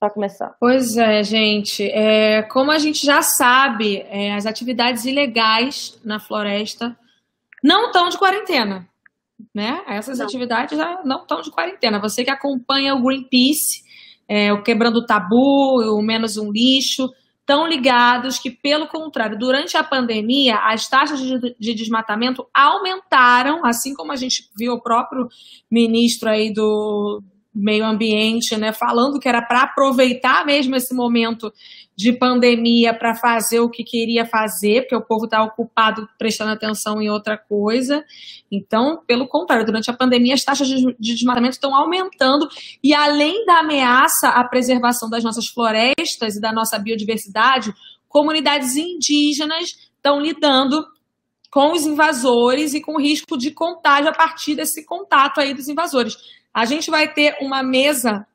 para começar? Pois é, gente. É, como a gente já sabe, é, as atividades ilegais na floresta não estão de quarentena. Né? Essas não. atividades não estão de quarentena. Você que acompanha o Greenpeace, é, o Quebrando o Tabu, o Menos um Lixo, estão ligados que, pelo contrário, durante a pandemia, as taxas de, de, desmatamento aumentaram, assim como a gente viu o próprio ministro aí do meio ambiente, né, falando que era para aproveitar mesmo esse momento de pandemia para fazer o que queria fazer, porque o povo está ocupado prestando atenção em outra coisa. Então, pelo contrário, durante a pandemia as taxas de desmatamento estão aumentando e além da ameaça à preservação das nossas florestas e da nossa biodiversidade, comunidades indígenas estão lidando com os invasores e com o risco de contágio a partir desse contato aí dos invasores. A gente vai ter uma mesa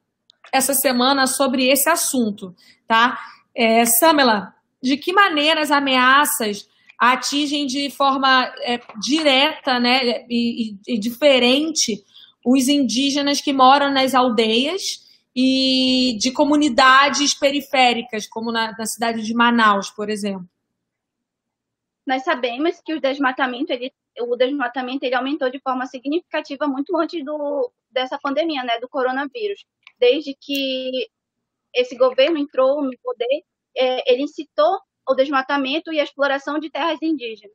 essa semana sobre esse assunto, tá? É, Samela, de que maneira as ameaças atingem de forma é, direta né, e, e, diferente os indígenas que moram nas aldeias e de comunidades periféricas, como na, na cidade de Manaus, por exemplo? Nós sabemos que o desmatamento, ele, o desmatamento ele aumentou de forma significativa muito antes do, dessa pandemia, né, do coronavírus. Desde que esse governo entrou no poder, é, ele incitou o desmatamento e a exploração de terras indígenas.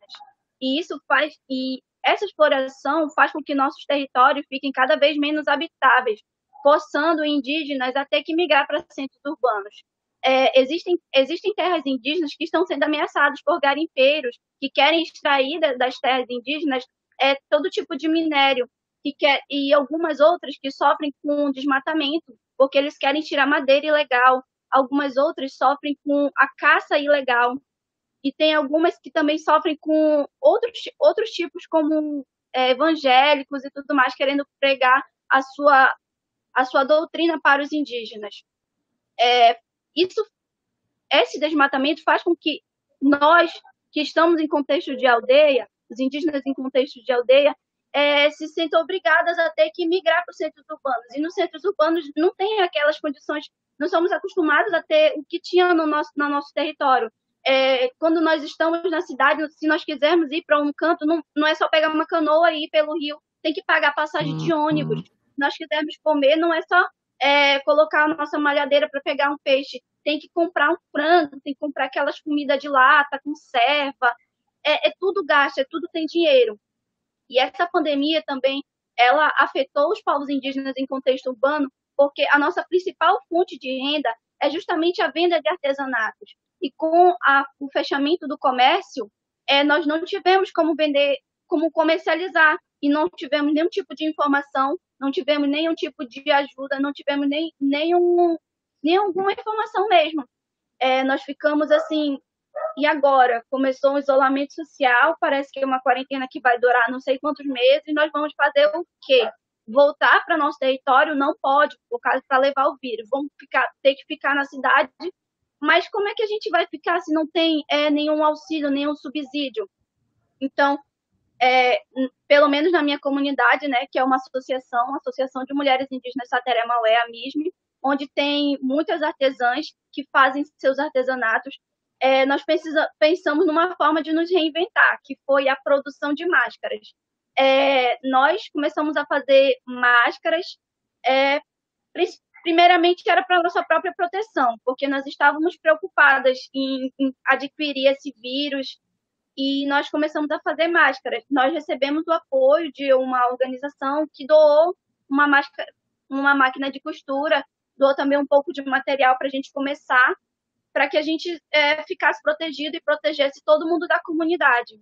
E isso faz e essa exploração faz com que nossos territórios fiquem cada vez menos habitáveis, forçando indígenas a ter que migrar para centros urbanos. É, existem, existem terras indígenas que estão sendo ameaçadas por garimpeiros que querem extrair das terras indígenas é, todo tipo de minério que quer, e algumas outras que sofrem com desmatamento, porque eles querem tirar madeira ilegal. Algumas outras sofrem com a caça ilegal. E tem algumas que também sofrem com outros, outros tipos, como é, evangélicos e tudo mais, querendo pregar a sua, a sua doutrina para os indígenas. É, isso, esse desmatamento faz com que nós, que estamos em contexto de aldeia, os indígenas em contexto de aldeia, é, se sentem obrigadas a ter que migrar para os centros urbanos. E nos centros urbanos não tem aquelas condições, não somos acostumados a ter o que tinha no nosso, no nosso território. É, quando nós estamos na cidade, se nós quisermos ir para um canto, não, não é só pegar uma canoa e ir pelo rio, tem que pagar passagem de uhum. ônibus. Se nós quisermos comer, não é só é, colocar a nossa malhadeira para pegar um peixe, tem que comprar um frango, tem que comprar aquelas comidas de lata, conserva, é, é tudo gasto, é tudo tem dinheiro. E essa pandemia também, ela afetou os povos indígenas em contexto urbano, porque a nossa principal fonte de renda é justamente a venda de artesanatos. E com a, o fechamento do comércio, é, nós não tivemos como vender, como comercializar, e não tivemos nenhum tipo de informação, não tivemos nenhum tipo de ajuda, não tivemos nem, nenhum, nenhuma informação mesmo. É, nós ficamos assim e agora começou um isolamento social, parece que é uma quarentena que vai durar não sei quantos meses, e nós vamos fazer o quê? Voltar para nosso território não pode, por causa para levar o vírus. Vamos ficar, ter que ficar na cidade. Mas como é que a gente vai ficar se não tem é, nenhum auxílio, nenhum subsídio? Então, é, pelo menos na minha comunidade, né, que é uma associação, Associação de Mulheres Indígenas Sateré Maué, a MISME, onde tem muitas artesãs que fazem seus artesanatos é, nós precisa, pensamos numa forma de nos reinventar, que foi a produção de máscaras. É, nós começamos a fazer máscaras, é, primeiramente era para nossa própria proteção, porque nós estávamos preocupadas em, em adquirir esse vírus e nós começamos a fazer máscaras. Nós recebemos o apoio de uma organização que doou uma máscara, uma máquina de costura, doou também um pouco de material para a gente começar para que a gente é, ficasse protegido e protegesse todo mundo da comunidade.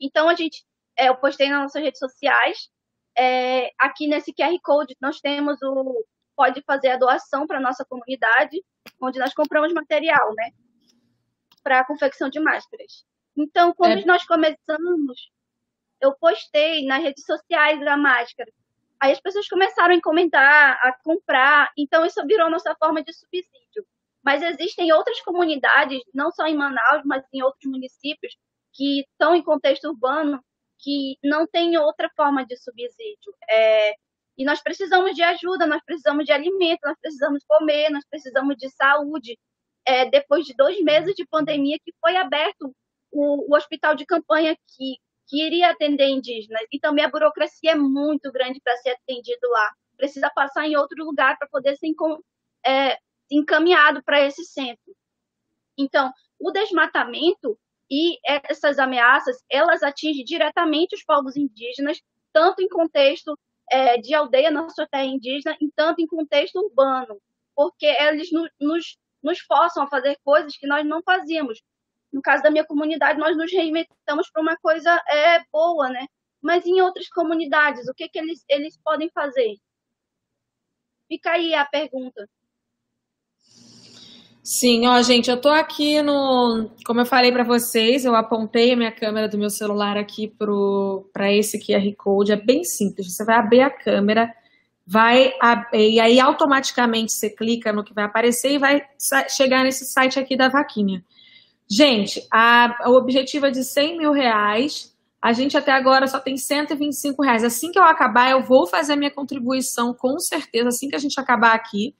Então, a gente, é, eu postei nas nossas redes sociais, é, aqui nesse QR Code nós temos o pode fazer a doação para nossa comunidade, onde nós compramos material, né, para a confecção de máscaras. Então, quando é. nós começamos, eu postei nas redes sociais a máscara. Aí as pessoas começaram a comentar, a comprar, então isso virou nossa forma de subsídio. Mas existem outras comunidades, não só em Manaus, mas em outros municípios, que estão em contexto urbano, que não tem outra forma de subsídio. É, E nós precisamos de ajuda, nós precisamos de alimento, nós precisamos comer, nós precisamos de saúde. É, depois de dois meses de pandemia, que foi aberto o, o hospital de campanha que, que iria atender indígenas. E também a burocracia é muito grande para ser atendido lá. Precisa passar em outro lugar para poder ser é, encaminhado para esse centro. Então, o desmatamento e essas ameaças, elas atingem diretamente os povos indígenas, tanto em contexto é, de aldeia na sua terra indígena, e tanto em contexto urbano, porque eles nos, nos, nos forçam a fazer coisas que nós não fazíamos. No caso da minha comunidade, nós nos reinventamos para uma coisa é, boa, né? Mas em outras comunidades, o que, que eles, eles podem fazer? Fica aí a pergunta. Sim, ó, gente, eu tô aqui no. Como eu falei para vocês, eu apontei a minha câmera do meu celular aqui para esse QR Code. É bem simples. Você vai abrir a câmera, vai e aí automaticamente você clica no que vai aparecer e vai chegar nesse site aqui da vaquinha. Gente, a, o objetivo é de 100 mil reais. A gente até agora só tem 125 reais. Assim que eu acabar, eu vou fazer a minha contribuição, com certeza, assim que a gente acabar aqui.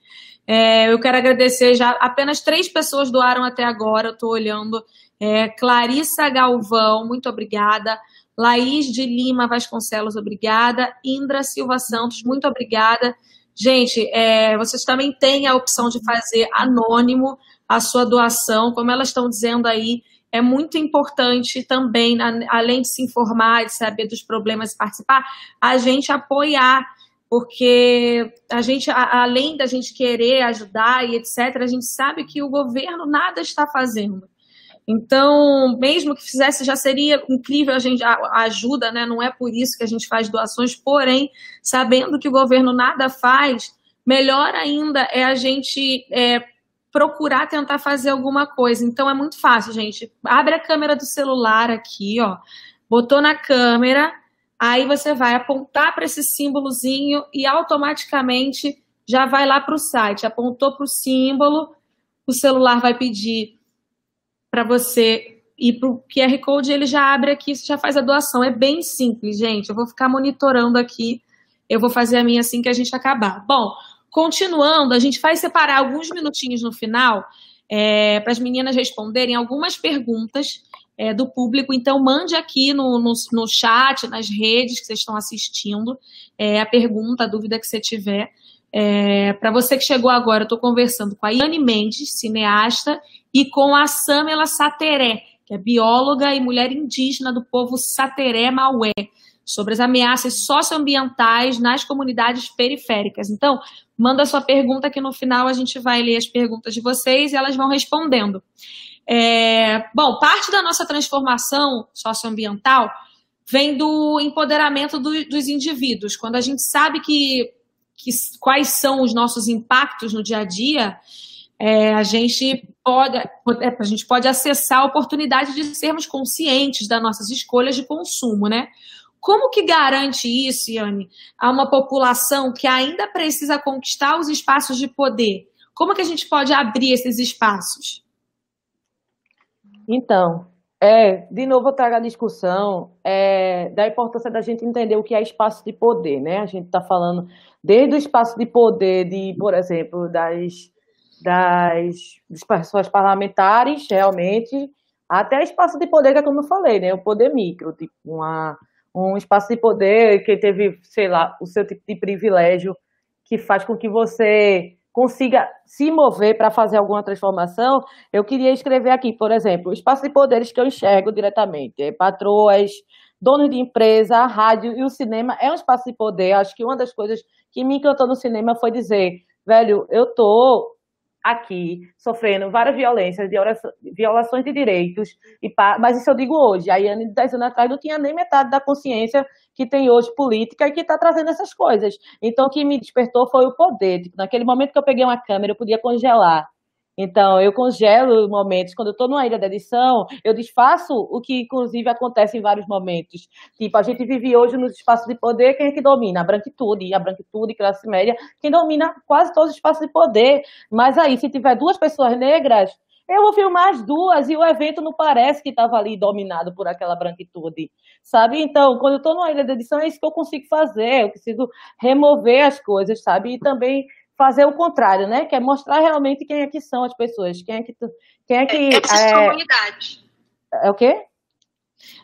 É, eu quero agradecer já, apenas três pessoas doaram até agora, eu estou olhando. É, Clarissa Galvão, muito obrigada. Laís de Lima Vasconcelos, obrigada. Indra Silva Santos, muito obrigada. Gente, é, vocês também têm a opção de fazer anônimo a sua doação, como elas estão dizendo aí, é muito importante também, além de se informar, de saber dos problemas e participar, a gente apoiar, porque a gente, além da gente querer ajudar e etc., a gente sabe que o governo nada está fazendo. Então, mesmo que fizesse, já seria incrível a gente a ajuda, né? Não é por isso que a gente faz doações, porém, sabendo que o governo nada faz, melhor ainda é a gente é, procurar tentar fazer alguma coisa. Então é muito fácil, gente. Abre a câmera do celular aqui, ó. Botou na câmera, aí você vai apontar para esse símbolozinho e automaticamente já vai lá para o site. Apontou para o símbolo, o celular vai pedir para você ir para o QR Code, ele já abre aqui, você já faz a doação. É bem simples, gente. Eu vou ficar monitorando aqui. Eu vou fazer a minha assim que a gente acabar. Bom, Continuando, a gente vai separar alguns minutinhos no final é, para as meninas responderem algumas perguntas é, do público. Então, mande aqui no, no, no, chat, nas redes que vocês estão assistindo, é, a pergunta, a dúvida que você tiver. É, para você que chegou agora, eu estou conversando com a Iane Mendes, cineasta, e com a Samela Sateré, que é bióloga e mulher indígena do povo Sateré Maué sobre as ameaças socioambientais nas comunidades periféricas. Então, manda sua pergunta que no final a gente vai ler as perguntas de vocês e elas vão respondendo. É, bom, parte da nossa transformação socioambiental vem do empoderamento do, dos indivíduos. Quando a gente sabe que, que, quais são os nossos impactos no dia a dia, é, a gente pode é, a gente pode acessar a oportunidade de sermos conscientes das nossas escolhas de consumo, né? Como que garante isso, Yane, a uma população que ainda precisa conquistar os espaços de poder? Como que a gente pode abrir esses espaços? Então, é, de novo eu trago a discussão é, da importância da gente entender o que é espaço de poder, né? A gente está falando desde o espaço de poder de, por exemplo, das, das, das pessoas parlamentares, realmente, até espaço de poder, que é como eu falei, né? O poder micro, tipo uma um espaço de poder que teve, sei lá, o seu tipo de privilégio que faz com que você consiga se mover para fazer alguma transformação, eu queria escrever aqui, por exemplo, espaço de poderes que eu enxergo diretamente, patroas, donos de empresa, a rádio e o cinema é um espaço de poder. Acho que uma das coisas que me encantou no cinema foi dizer, velho, eu tô aqui sofrendo várias violências, violações de direitos, e mas isso eu digo hoje. A Iane, 10 anos atrás, não tinha nem metade da consciência que tem hoje política e que está trazendo essas coisas. Então, o que me despertou foi o poder. Tipo, naquele momento que eu peguei uma câmera, eu podia congelar então, eu congelo momentos. Quando eu estou numa ilha de edição, eu desfaço o que, inclusive, acontece em vários momentos. Tipo, a gente vive hoje nos espaços de poder, quem é que domina? A branquitude, a branquitude, classe média, quem domina quase todos os espaços de poder. Mas aí, se tiver duas pessoas negras, Eu vou filmar as duas e o evento não parece que estava ali dominado por aquela branquitude, sabe? Então, quando eu estou numa ilha de edição, é isso que eu consigo fazer. Eu preciso remover as coisas, sabe? E também fazer o contrário, né? Que é mostrar realmente quem é que são as pessoas, quem é que quem é que é, é... comunidade. É o quê?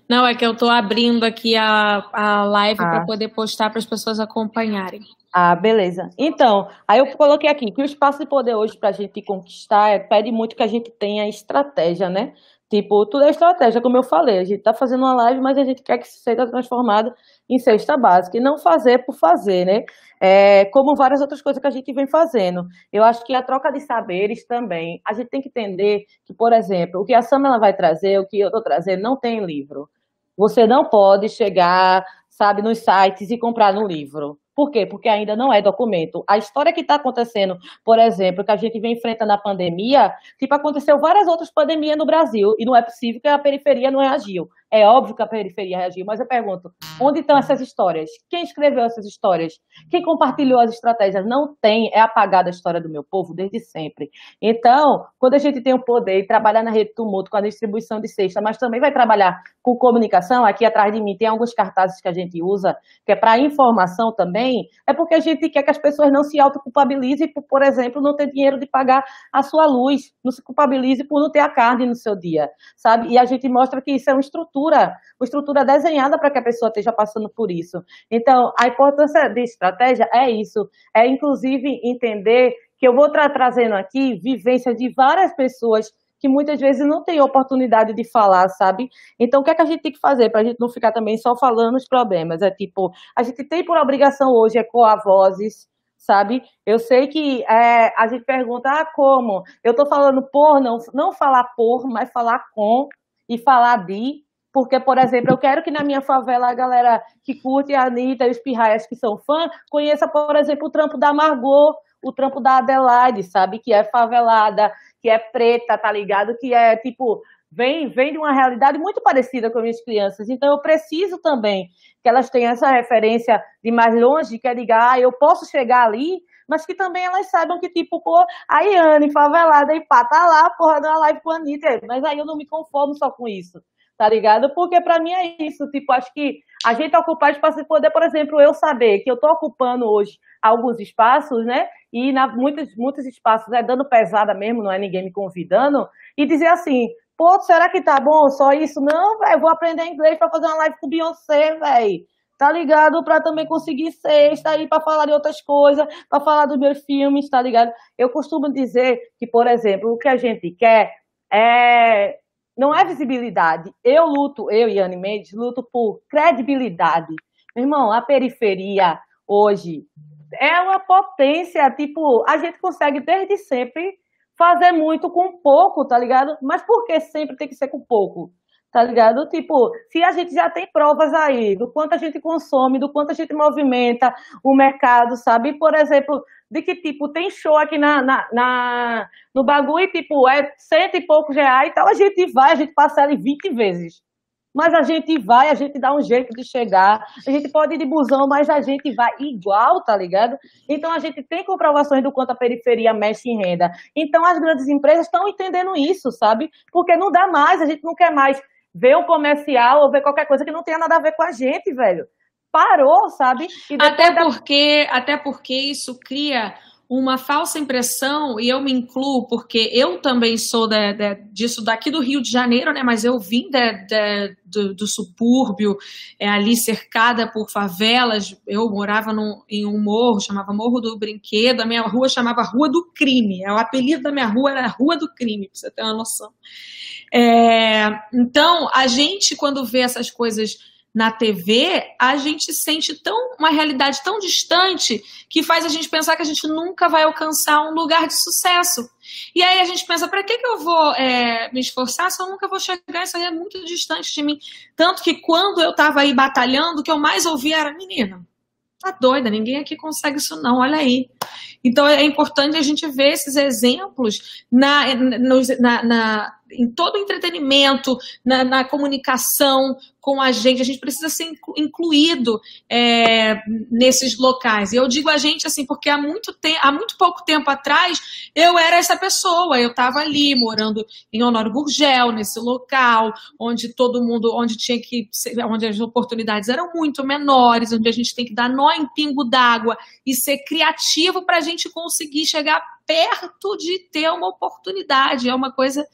Não, é que eu estou abrindo aqui a, a live ah. para poder postar para as pessoas acompanharem. Ah, beleza. Então, aí eu coloquei aqui que o espaço de poder hoje para a gente conquistar é, pede muito que a gente tenha estratégia, né? Tipo, tudo é estratégia, como eu falei. A gente está fazendo uma live, mas a gente quer que seja transformado em cesta básica e não fazer por fazer, né? É, como várias outras coisas que a gente vem fazendo. Eu acho que a troca de saberes também. A gente tem que entender que, por exemplo, o que a Samela vai trazer, o que eu estou trazendo, não tem livro. Você não pode chegar, sabe, nos sites e comprar no livro. Por quê? Porque ainda não é documento. A história que está acontecendo, por exemplo, que a gente vem enfrentando a pandemia, tipo, aconteceu várias outras pandemias no Brasil, e não é possível que a periferia não reagiu. É óbvio que a periferia reagiu, mas eu pergunto: onde estão essas histórias? Quem escreveu essas histórias? Quem compartilhou as estratégias? Não tem, é apagada a história do meu povo desde sempre. Então, quando a gente tem o poder de trabalhar na rede tumulto com a distribuição de cesta, mas também vai trabalhar com comunicação, aqui atrás de mim tem alguns cartazes que a gente usa, que é para informação também, é porque a gente quer que as pessoas não se autoculpabilizem por, por exemplo, não ter dinheiro de pagar a sua luz, não se culpabilize por não ter a carne no seu dia, sabe? E a gente mostra que isso é uma estrutura estrutura, uma estrutura desenhada para que a pessoa esteja passando por isso. Então, a importância de estratégia é isso, é inclusive entender que eu vou estar trazendo aqui vivência de várias pessoas que muitas vezes não têm oportunidade de falar, sabe? Então, o que é que a gente tem que fazer para a gente não ficar também só falando os problemas? É tipo, a gente tem por obrigação hoje ecoar vozes, sabe? Eu sei que é, a gente pergunta, ah, como? Eu estou falando por, não, não falar por, mas falar com e falar de, porque, por exemplo, eu quero que na minha favela a galera que curte a Anitta e os pirraias que são fã conheça, por exemplo, o trampo da Margot, o trampo da Adelaide, sabe? Que é favelada, que é preta, tá ligado? Que é tipo. Vem, vem de uma realidade muito parecida com as minhas crianças. Então, eu preciso também que elas tenham essa referência de mais longe, que é ligar, ah, eu posso chegar ali, mas que também elas saibam que, tipo, pô, a Iane, favelada, e pá, tá lá, porra, na live com a Anitta. Mas aí eu não me conformo só com isso tá ligado? Porque para mim é isso, tipo, acho que a gente ocupar espaço de poder, por exemplo, eu saber que eu tô ocupando hoje alguns espaços, né? E na muitos muitos espaços, né, dando pesada mesmo, não é ninguém me convidando, e dizer assim, pô, será que tá bom só isso? Não, velho, vou aprender inglês para fazer uma live com Beyoncé, velho. Tá ligado? Para também conseguir sexta aí para falar de outras coisas, para falar dos meus filmes, tá ligado? Eu costumo dizer que, por exemplo, o que a gente quer é não é visibilidade. Eu luto, eu e Anne Mendes, luto por credibilidade. Meu irmão, a periferia hoje é uma potência, tipo, a gente consegue desde sempre fazer muito com pouco, tá ligado? Mas por que sempre tem que ser com pouco? Tá ligado? Tipo, se a gente já tem provas aí do quanto a gente consome, do quanto a gente movimenta o mercado, sabe? Por exemplo, de que, tipo, tem show aqui na, na, na no bagulho tipo, é cento e poucos reais, então a gente vai, a gente passa ali 20 vezes. Mas a gente vai, a gente dá um jeito de chegar. A gente pode ir de busão, mas a gente vai igual, tá ligado? Então a gente tem comprovações do quanto a periferia mexe em renda. Então as grandes empresas estão entendendo isso, sabe? Porque não dá mais, a gente não quer mais ver um comercial ou ver qualquer coisa que não tenha nada a ver com a gente, velho parou, sabe? até porque, da... até porque isso cria uma falsa impressão, e eu me incluo, porque eu também sou de, de, disso daqui do Rio de Janeiro, né? Mas eu vim de, do, do, subúrbio, é, ali cercada por favelas. Eu morava num, em um morro, chamava Morro do Brinquedo, a minha rua chamava Rua do Crime. É, o apelido da minha rua era Rua do Crime, pra você ter uma noção. É, então, a gente, quando vê essas coisas na TV, a gente sente tão uma realidade tão distante que faz a gente pensar que a gente nunca vai alcançar um lugar de sucesso. E aí a gente pensa, para que, que eu vou é, me esforçar se eu nunca vou chegar? Isso aí é muito distante de mim. Tanto que quando eu estava aí batalhando, o que eu mais ouvia era, menina, tá doida, ninguém aqui consegue isso não, olha aí. Então é importante a gente ver esses exemplos na, na, na em todo o entretenimento, na, na, comunicação com a gente. A gente precisa ser incluído é, nesses locais. E eu digo a gente assim, porque há muito, te há muito pouco tempo atrás eu era essa pessoa. Eu estava ali morando em Honório Gurgel, nesse local, onde todo mundo, onde tinha que, onde as oportunidades eram muito menores, onde a gente tem que dar nó em pingo d'água e ser criativo para a gente conseguir chegar perto de ter uma oportunidade. É uma coisa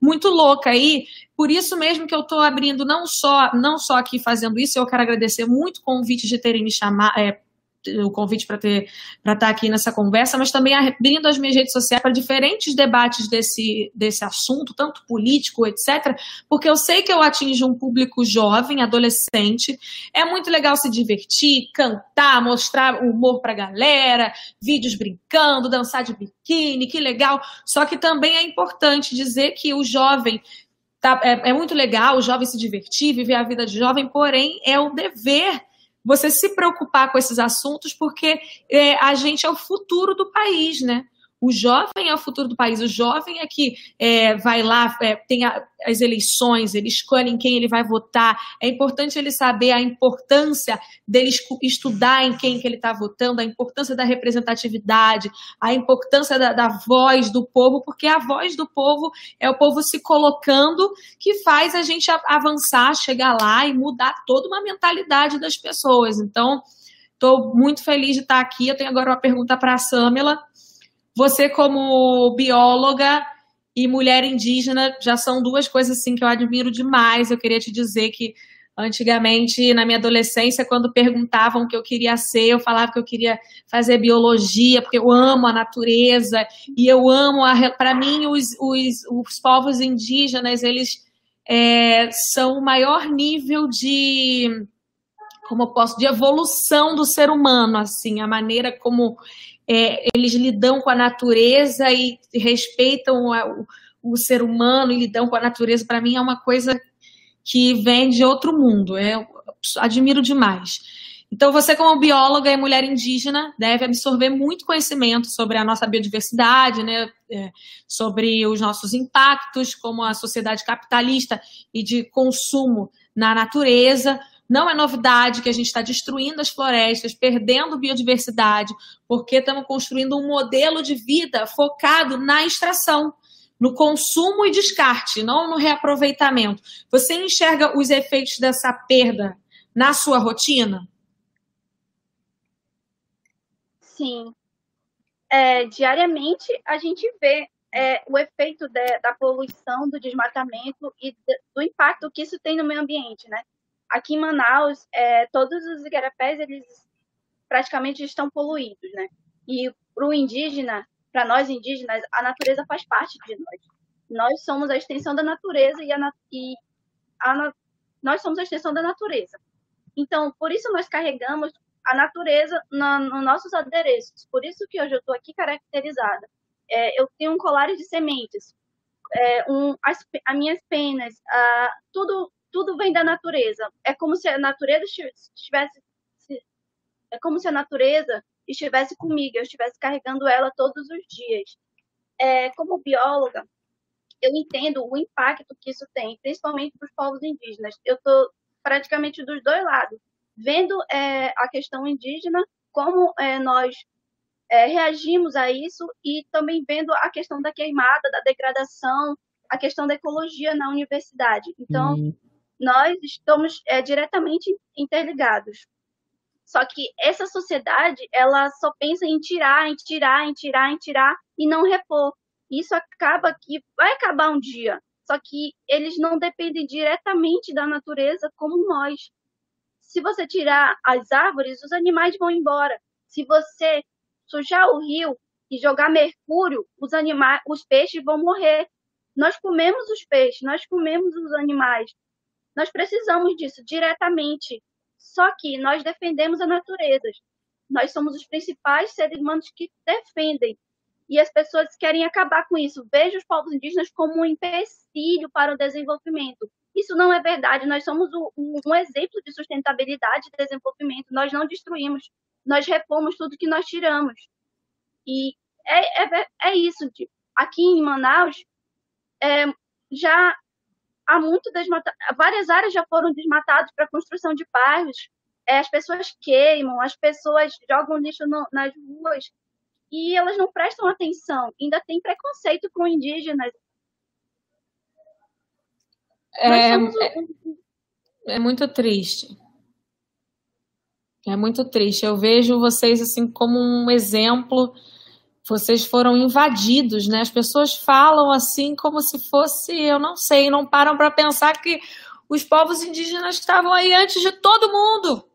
muito louca aí. Por isso mesmo que eu estou abrindo não só não só aqui fazendo isso, eu quero agradecer muito o convite de terem me chamado, é, o convite para ter para estar tá aqui nessa conversa, mas também abrindo as minhas redes sociais para diferentes debates desse, desse assunto, tanto político, etc., porque eu sei que eu atinjo um público jovem, adolescente. É muito legal se divertir, cantar, mostrar humor para a galera, vídeos brincando, dançar de biquíni, que legal. Só que também é importante dizer que o jovem Tá, é, é, muito legal o jovem se divertir, viver a vida de jovem, porém é o dever você se preocupar com esses assuntos, porque é, a gente é o futuro do país, né? O jovem é o futuro do país. O jovem é que é, vai lá, é, tem a, as eleições, ele escolhe em quem ele vai votar. É importante ele saber a importância dele estudar em quem que ele está votando, a importância da representatividade, a importância da, da, voz do povo, porque a voz do povo é o povo se colocando que faz a gente avançar, chegar lá e mudar toda uma mentalidade das pessoas. Então, estou muito feliz de estar aqui. Eu tenho agora uma pergunta para a Samela. Você, como bióloga e mulher indígena, já são duas coisas assim que eu admiro demais. Eu queria te dizer que antigamente, na minha adolescência, quando perguntavam o que eu queria ser, eu falava que eu queria fazer biologia, porque eu amo a natureza e eu amo Para mim, os, os, os povos indígenas, eles é, são o maior nível de como eu posso de evolução do ser humano assim a maneira como é, eles lidam com a natureza e respeitam a, o, o, ser humano e lidam com a natureza, para mim é uma coisa que vem de outro mundo. É, eu admiro demais. Então, você, como bióloga e mulher indígena, deve absorver muito conhecimento sobre a nossa biodiversidade, né? É, sobre os nossos impactos como a sociedade capitalista e de consumo na natureza, não é novidade que a gente está destruindo as florestas, perdendo biodiversidade, porque estamos construindo um modelo de vida focado na extração, no consumo e descarte, não no reaproveitamento. Você enxerga os efeitos dessa perda na sua rotina? Sim. É, diariamente a gente vê é, o efeito de, da poluição, do desmatamento e do impacto que isso tem no meio ambiente, né? Aqui em Manaus, é, todos os igarapés, eles praticamente estão poluídos, né? E para o indígena, para nós indígenas, a natureza faz parte de nós. Nós somos a extensão da natureza e, a, e a, nós somos a extensão da natureza. Então, por isso nós carregamos a natureza nos no nossos adereços. Por isso que hoje eu estou aqui caracterizada. É, eu tenho um colar de sementes, é, um, as, as minhas penas, uh, tudo tudo vem da natureza. É como se a natureza estivesse é como se a natureza estivesse comigo, eu estivesse carregando ela todos os dias. É, como bióloga, eu entendo o impacto que isso tem, principalmente para os povos indígenas. Eu estou praticamente dos dois lados, vendo é, a questão indígena, como é, nós é, reagimos a isso, e também vendo a questão da queimada, da degradação, a questão da ecologia na universidade. Então, hum nós estamos é, diretamente interligados. Só que essa sociedade, ela só pensa em tirar, em tirar, em tirar, em tirar e não repor. Isso acaba que vai acabar um dia. Só que eles não dependem diretamente da natureza como nós. Se você tirar as árvores, os animais vão embora. Se você sujar o rio e jogar mercúrio, os animais, os peixes vão morrer. Nós comemos os peixes, nós comemos os animais. Nós precisamos disso diretamente. Só que nós defendemos a natureza. Nós somos os principais seres humanos que defendem. E as pessoas querem acabar com isso. Vejam os povos indígenas como um empecilho para o desenvolvimento. Isso não é verdade. Nós somos um exemplo de sustentabilidade e desenvolvimento. Nós não destruímos. Nós repomos tudo que nós tiramos. E é, é, é isso. Aqui em Manaus, é, já há muito desmatado, várias áreas já foram desmatadas para construção de bairros. É, as pessoas queimam, as pessoas jogam lixo no, nas ruas e elas não prestam atenção. Ainda tem preconceito com indígenas. É, é, é muito triste. É muito triste. Eu vejo vocês assim como um exemplo. Vocês foram invadidos, né? As pessoas falam assim como se fosse, eu não sei, não param para pensar que os povos indígenas estavam aí antes de todo mundo.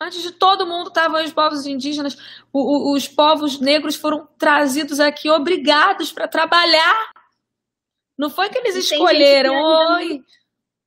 Antes de todo mundo estavam os povos indígenas. O, o, os povos negros foram trazidos aqui obrigados para trabalhar. Não foi que eles escolheram. Oi,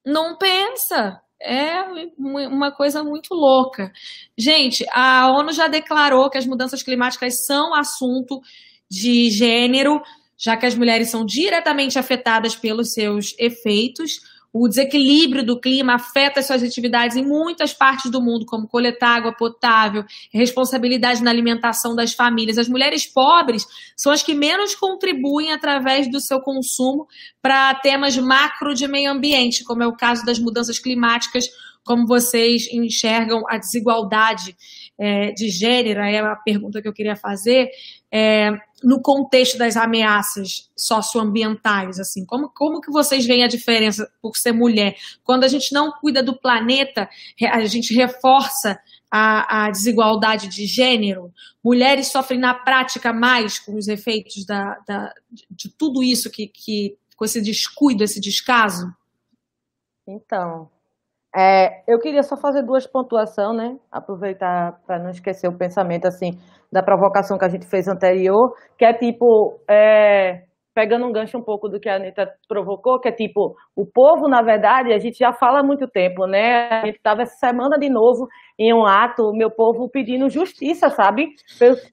não pensa. É uma coisa muito louca. Gente, a ONU já declarou que as mudanças climáticas são assunto de gênero, já que as mulheres são diretamente afetadas pelos seus efeitos. O desequilíbrio do clima afeta as suas atividades em muitas partes do mundo, como coletar água potável, responsabilidade na alimentação das famílias. As mulheres pobres são as que menos contribuem através do seu consumo para temas macro de meio ambiente, como é o caso das mudanças climáticas, como vocês enxergam a desigualdade é, de gênero, é a pergunta que eu queria fazer, é, no contexto das ameaças socioambientais, assim, como, como que vocês veem a diferença por ser mulher? Quando a gente não cuida do planeta, a gente reforça a, a desigualdade de gênero, mulheres sofrem na prática mais com os efeitos da, da de tudo isso que, que, com esse descuido, esse descaso? Então, é, eu queria só fazer duas pontuações, né? Aproveitar para não esquecer o pensamento assim da provocação que a gente fez anterior, que é tipo, é, pegando um gancho um pouco do que a Anitta provocou, que é tipo, o povo, na verdade, a gente já fala há muito tempo, né? A gente estava essa semana de novo em um ato, o meu povo pedindo justiça, sabe?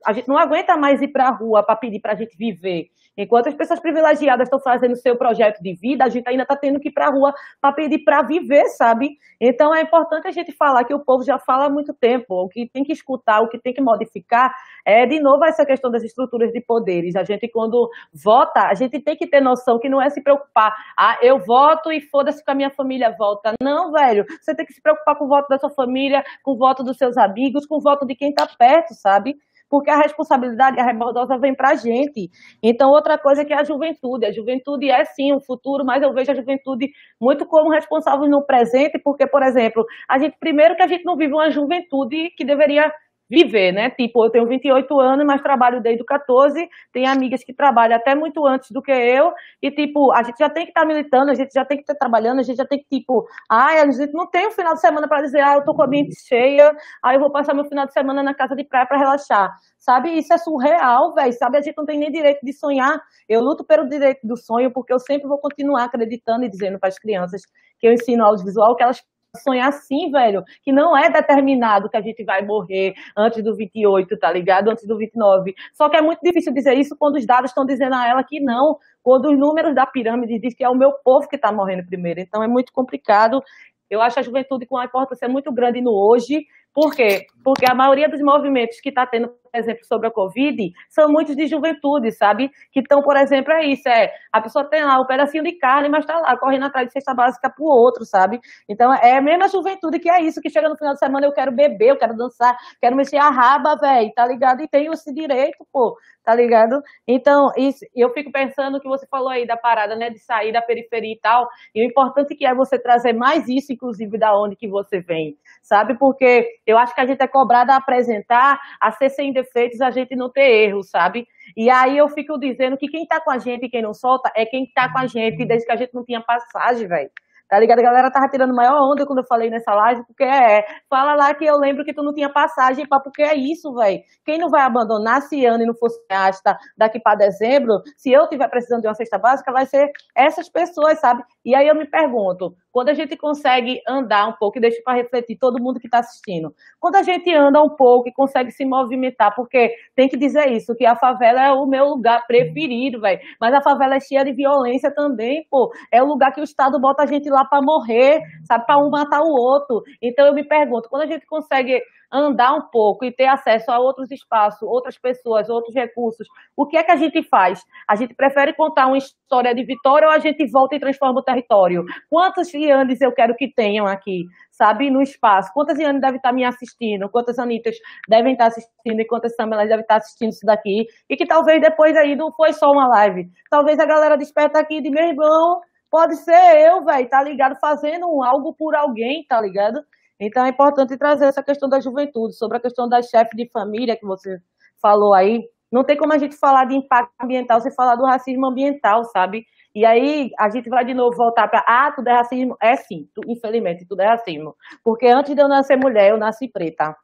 A gente não aguenta mais ir para a rua para pedir para a gente viver. Enquanto as pessoas privilegiadas estão fazendo seu projeto de vida, a gente ainda está tendo que ir para a rua para pedir para viver, sabe? Então é importante a gente falar que o povo já fala há muito tempo. O que tem que escutar, o que tem que modificar é, de novo, essa questão das estruturas de poderes. A gente, quando vota, a gente tem que ter noção que não é se preocupar. Ah, eu voto e foda-se que a minha família vota. Não, velho. Você tem que se preocupar com o voto da sua família, com voto dos seus amigos, com o voto de quem está perto, sabe? porque a responsabilidade, a rebordosa vem para a gente. Então, outra coisa é que é a juventude. A juventude é sim o futuro, mas eu vejo a juventude muito como responsável no presente, porque, por exemplo, a gente, primeiro que a gente não vive uma juventude que deveria viver, né? Tipo, eu tenho 28 anos, mas trabalho desde 14, tem amigas que trabalham até muito antes do que eu, e tipo, a gente já tem que estar tá militando, a gente já tem que estar tá trabalhando, a gente já tem que, tipo, ai, a gente não tem um final de semana para dizer, ah, eu tô com a mente cheia, aí eu vou passar meu final de semana na casa de praia para relaxar. Sabe, isso é surreal, velho. Sabe, a gente não tem nem direito de sonhar. Eu luto pelo direito do sonho, porque eu sempre vou continuar acreditando e dizendo para as crianças que eu ensino audiovisual que elas sonhar assim, velho, que não é determinado que a gente vai morrer antes do 28, tá ligado? Antes do 29. Só que é muito difícil dizer isso quando os dados estão dizendo a ela que não, quando os números da pirâmide diz que é o meu povo que está morrendo primeiro. Então é muito complicado. Eu acho a juventude com uma importância muito grande no hoje, por quê? Porque a maioria dos movimentos que está tendo, por exemplo, sobre a Covid, são muitos de juventude, sabe? Que estão, por exemplo, é isso, é a pessoa tem lá um pedacinho de carne, mas está lá correndo atrás de cesta básica para o outro, sabe? Então, é a mesma juventude que é isso, que chega no final de semana, eu quero beber, eu quero dançar, quero mexer a raba, velho, tá ligado? E tenho esse direito, pô, tá ligado? Então, isso, eu fico pensando que você falou aí da parada, né, de sair da periferia e tal, e o importante que é você trazer mais isso, inclusive, da onde que você vem, sabe? Porque eu acho que a gente é cobrado a apresentar, a ser sem defeitos, a gente não ter erros, sabe? E aí eu fico dizendo que quem tá com a gente e quem não solta é quem tá com a gente desde que a gente não tinha passagem, velho. Tá ligado? A galera tava tirando maior onda quando eu falei nessa live, porque é, fala lá que eu lembro que tu não tinha passagem para porque é isso, velho. Quem não vai abandonar se ano e não fosse asta daqui para dezembro, se eu tiver precisando de uma cesta básica, vai ser essas pessoas, sabe? E aí eu me pergunto, quando a gente consegue andar um pouco, e deixa para refletir todo mundo que está assistindo, quando a gente anda um pouco e consegue se movimentar, porque tem que dizer isso, que a favela é o meu lugar preferido, velho. Mas a favela é cheia de violência também, pô. É o lugar que o Estado bota a gente lá lá para morrer, sabe, para um matar o outro. Então eu me pergunto, quando a gente consegue andar um pouco e ter acesso a outros espaços, outras pessoas, outros recursos, o que é que a gente faz? A gente prefere contar uma história de vitória ou a gente volta e transforma o território? Quantos Yandes eu quero que tenham aqui, sabe, no espaço? Quantas Yandes devem estar me assistindo? Quantas Anitas devem estar assistindo e quantas Samelas devem estar assistindo isso daqui? E que talvez depois aí não foi só uma live. Talvez a galera desperta aqui de meu irmão, pode ser eu, velho, tá ligado? Fazendo algo por alguém, tá ligado? Então é importante trazer essa questão da juventude, sobre a questão das chefes de família que você falou aí. Não tem como a gente falar de impacto ambiental sem falar do racismo ambiental, sabe? E aí a gente vai de novo voltar para ah, tudo é racismo. É sim, tu, infelizmente, tudo é racismo. Porque antes de eu nascer mulher, eu nasci preta.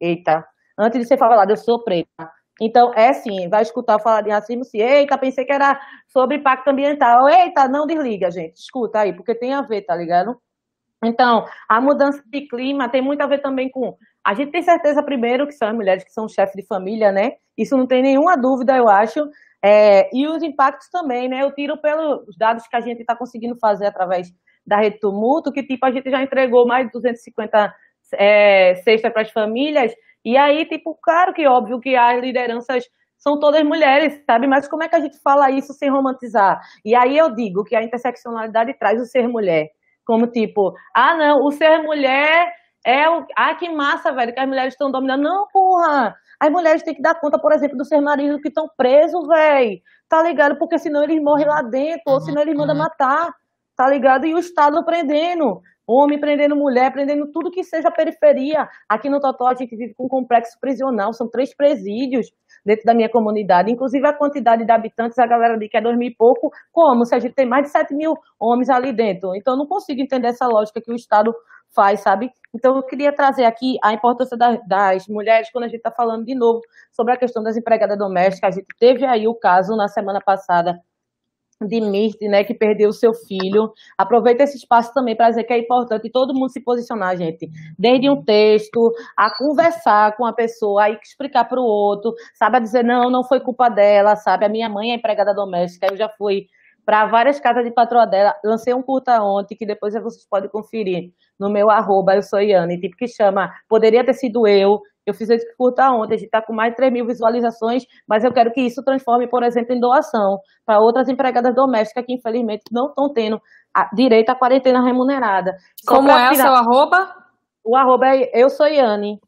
Eita. Antes de ser falado, eu sou preta. Então, é sim, vai escutar falar de racismo, sim. Eita, pensei que era sobre impacto ambiental. Eita, não desliga, gente. Escuta aí, porque tem a ver, tá ligado? Então, a mudança de clima tem muito a ver também com. A gente tem certeza, primeiro, que são as mulheres que são chefes de família, né? Isso não tem nenhuma dúvida, eu acho. É, e os impactos também, né? Eu tiro pelos dados que a gente está conseguindo fazer através da rede Tumulto, que tipo, a gente já entregou mais de 250 é, cestas para as famílias. E aí, tipo, claro que óbvio que as lideranças são todas mulheres, sabe? Mas como é que a gente fala isso sem romantizar? E aí eu digo que a interseccionalidade traz o ser mulher. Como tipo, ah, não, o ser mulher é o. Ah, que massa, velho, que as mulheres estão dominando. Não, porra! As mulheres têm que dar conta, por exemplo, do ser marido que estão presos, velho. Tá ligado? Porque senão eles morrem lá dentro, ou senão eles mandam uhum. matar. Tá ligado? E o Estado prendendo. Homem prendendo mulher, prendendo tudo que seja periferia. Aqui no Totó a gente vive com um complexo prisional, são três presídios dentro da minha comunidade. Inclusive, a quantidade de habitantes, a galera diz que é dois mil e pouco, como se a gente tem mais de sete mil homens ali dentro. Então, eu não consigo entender essa lógica que o Estado faz, sabe? Então, eu queria trazer aqui a importância das, das mulheres quando a gente está falando de novo sobre a questão das empregadas domésticas. A gente teve aí o caso na semana passada de Mirth, né, que perdeu o seu filho. Aproveita esse espaço também para dizer que é importante todo mundo se posicionar, gente. Desde um texto, a conversar com a pessoa, a explicar para o outro, sabe, a dizer, não, não foi culpa dela, sabe, a minha mãe é empregada doméstica, eu já fui para várias casas de patroa dela, lancei um curta ontem, que depois vocês podem conferir no meu arroba, eu sou Iane, tipo que chama Poderia Ter Sido Eu, eu fiz esse curta ontem, a gente está com mais de 3 mil visualizações, mas eu quero que isso transforme, por exemplo, em doação para outras empregadas domésticas que, infelizmente, não estão tendo a, direito à quarentena remunerada. Como é o seu arroba? O arroba é Eu Sou Yane.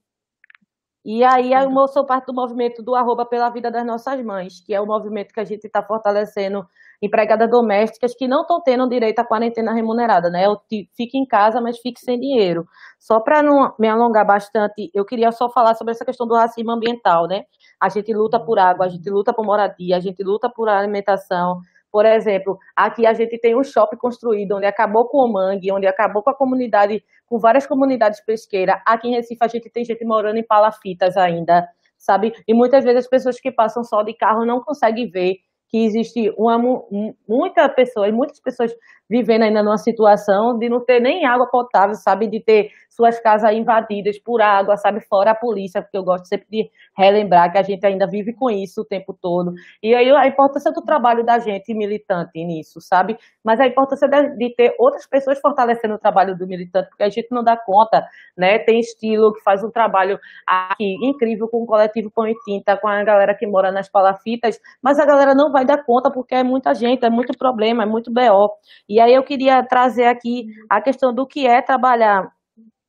E aí eu sou parte do movimento do arroba pela vida das nossas mães, que é o movimento que a gente está fortalecendo empregadas domésticas que não estão tendo direito à quarentena remunerada, né? Eu fique em casa, mas fique sem dinheiro. Só para não me alongar bastante, eu queria só falar sobre essa questão do racismo ambiental, né? A gente luta por água, a gente luta por moradia, a gente luta por alimentação. Por exemplo, aqui a gente tem um shopping construído onde acabou com o mangue, onde acabou com a comunidade, com várias comunidades pesqueiras. Aqui em Recife a gente tem gente morando em palafitas ainda, sabe? E muitas vezes as pessoas que passam só de carro não conseguem ver que existe uma, muita pessoas, muitas pessoas vivendo ainda numa situação de não ter nem água potável, sabe, de ter suas casas invadidas por água, sabe, fora a polícia, porque eu gosto sempre de relembrar que a gente ainda vive com isso o tempo todo. E aí a importância do trabalho da gente militante nisso, sabe? Mas a importância de, de ter outras pessoas fortalecendo o trabalho do militante, porque a gente não dá conta, né? Tem estilo que faz um trabalho aqui incrível com o coletivo Pão e Tinta, com a galera que mora nas palafitas, mas a galera não vai dar conta porque é muita gente, é muito problema, é muito BO. E aí eu queria trazer aqui a questão do que é trabalhar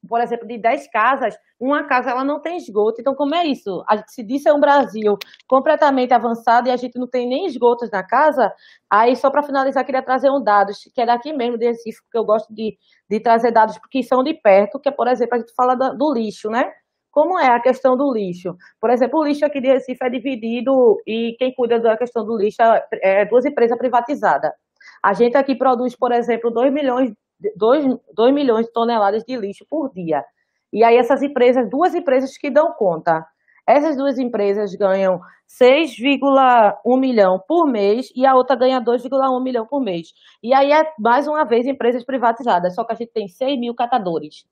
por exemplo, de 10 casas, uma casa ela não tem esgoto. Então, como é isso? A gente se disse é um Brasil completamente avançado e a gente não tem nem esgotos na casa. Aí, só para finalizar, queria trazer um dado, que é daqui mesmo de Recife, porque eu gosto de, de trazer dados que são de perto, que é, por exemplo, a gente fala do, do lixo, né? Como é a questão do lixo? Por exemplo, o lixo aqui de Recife é dividido e quem cuida da questão do lixo é, é duas empresas privatizadas. A gente aqui produz, por exemplo, 2 milhões 2, 2 milhões de toneladas de lixo por dia. E aí essas empresas, duas empresas que dão conta. Essas duas empresas ganham 6,1 milhão por mês e a outra ganha 2,1 milhão por mês. E aí é, mais uma vez, empresas privatizadas, só que a gente tem 6 mil catadores.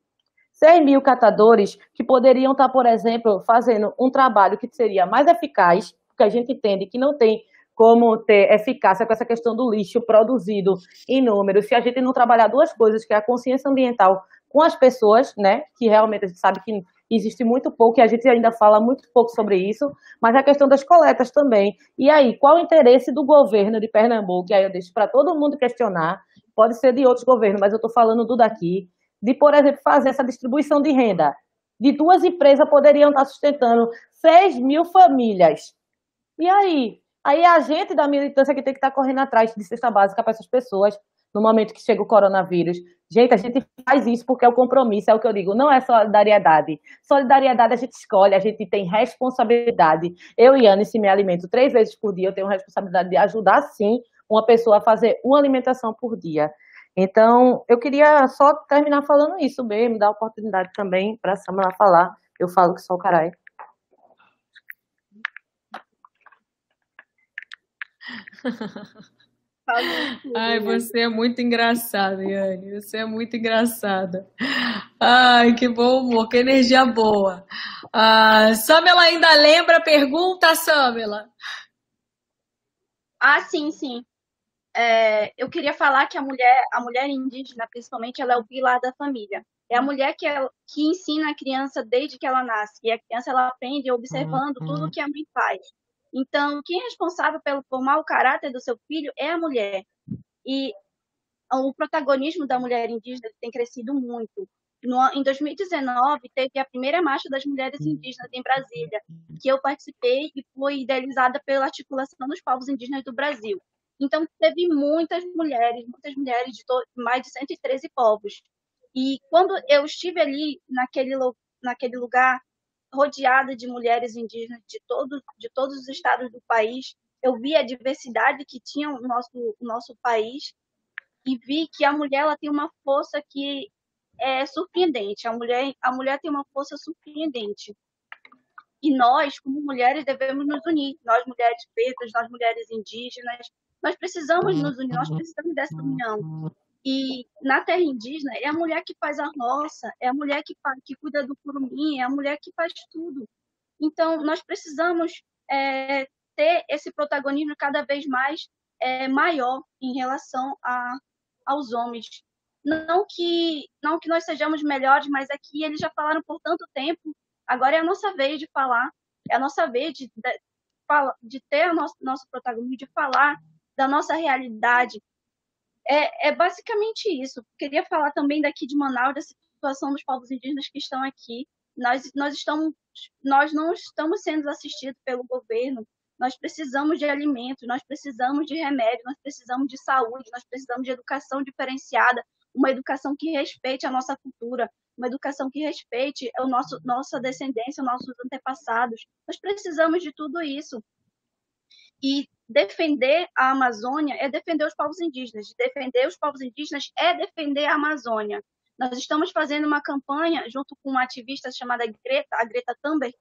6 mil catadores que poderiam estar, por exemplo, fazendo um trabalho que seria mais eficaz, porque a gente entende que não tem como ter eficácia com essa questão do lixo produzido em números, se a gente não trabalhar duas coisas, que é a consciência ambiental com as pessoas, né, que realmente a gente sabe que existe muito pouco e a gente ainda fala muito pouco sobre isso, mas a questão das coletas também. E aí, qual o interesse do governo de Pernambuco? E aí eu deixo para todo mundo questionar, pode ser de outros governos, mas eu estou falando do daqui, de, por exemplo, fazer essa distribuição de renda. De duas empresas poderiam estar sustentando 6 mil famílias. E aí? Aí é a gente da militância que tem que estar correndo atrás de cesta básica para essas pessoas no momento que chega o coronavírus. Gente, a gente faz isso porque é o compromisso, é o que eu digo, não é solidariedade. Solidariedade a gente escolhe, a gente tem responsabilidade. Eu e Anne, se me alimento três vezes por dia, eu tenho responsabilidade de ajudar, sim, uma pessoa a fazer uma alimentação por dia. Então, eu queria só terminar falando isso mesmo, dar oportunidade também para a Samara falar. Eu falo que sou o caralho. Ai, você é muito engraçada, Yane. Você é muito engraçada. Ai, que bom humor, que energia boa. Ah, Samela ainda lembra a pergunta, Samela? Ah, sim, sim. É, eu queria falar que a mulher, a mulher indígena, principalmente, ela é o pilar da família. É a mulher que, é, que ensina a criança desde que ela nasce. E a criança ela aprende observando uhum. tudo que a mãe faz. Então, quem é responsável pelo formar o caráter do seu filho é a mulher. E o protagonismo da mulher indígena tem crescido muito. No, em 2019, teve a primeira marcha das mulheres indígenas em Brasília, que eu participei e foi idealizada pela Articulação dos Povos Indígenas do Brasil. Então, teve muitas mulheres, muitas mulheres de mais de 113 povos. E quando eu estive ali, naquele, naquele lugar, rodeada de mulheres indígenas de, todo, de todos os estados do país. Eu vi a diversidade que tinha o nosso, o nosso país e vi que a mulher ela tem uma força que é surpreendente. A mulher, a mulher tem uma força surpreendente. E nós, como mulheres, devemos nos unir. Nós, mulheres pretas, nós, mulheres indígenas, nós precisamos nos unir, nós precisamos dessa união. E na terra indígena é a mulher que faz a roça, é a mulher que, que cuida do curumim, é a mulher que faz tudo. Então, nós precisamos é, ter esse protagonismo cada vez mais é, maior em relação a, aos homens. Não que, não que nós sejamos melhores, mas aqui eles já falaram por tanto tempo, agora é a nossa vez de falar, é a nossa vez de, de, de ter o nosso, nosso protagonismo, de falar da nossa realidade, é, é basicamente isso. Queria falar também daqui de Manaus, da situação dos povos indígenas que estão aqui. Nós, nós, estamos, nós não estamos sendo assistidos pelo governo. Nós precisamos de alimentos, nós precisamos de remédio, nós precisamos de saúde, nós precisamos de educação diferenciada, uma educação que respeite a nossa cultura, uma educação que respeite o nosso, nossa descendência, nossos antepassados. Nós precisamos de tudo isso. E defender a Amazônia é defender os povos indígenas. Defender os povos indígenas é defender a Amazônia. Nós estamos fazendo uma campanha junto com uma ativista chamada Greta, a Greta Thunberg,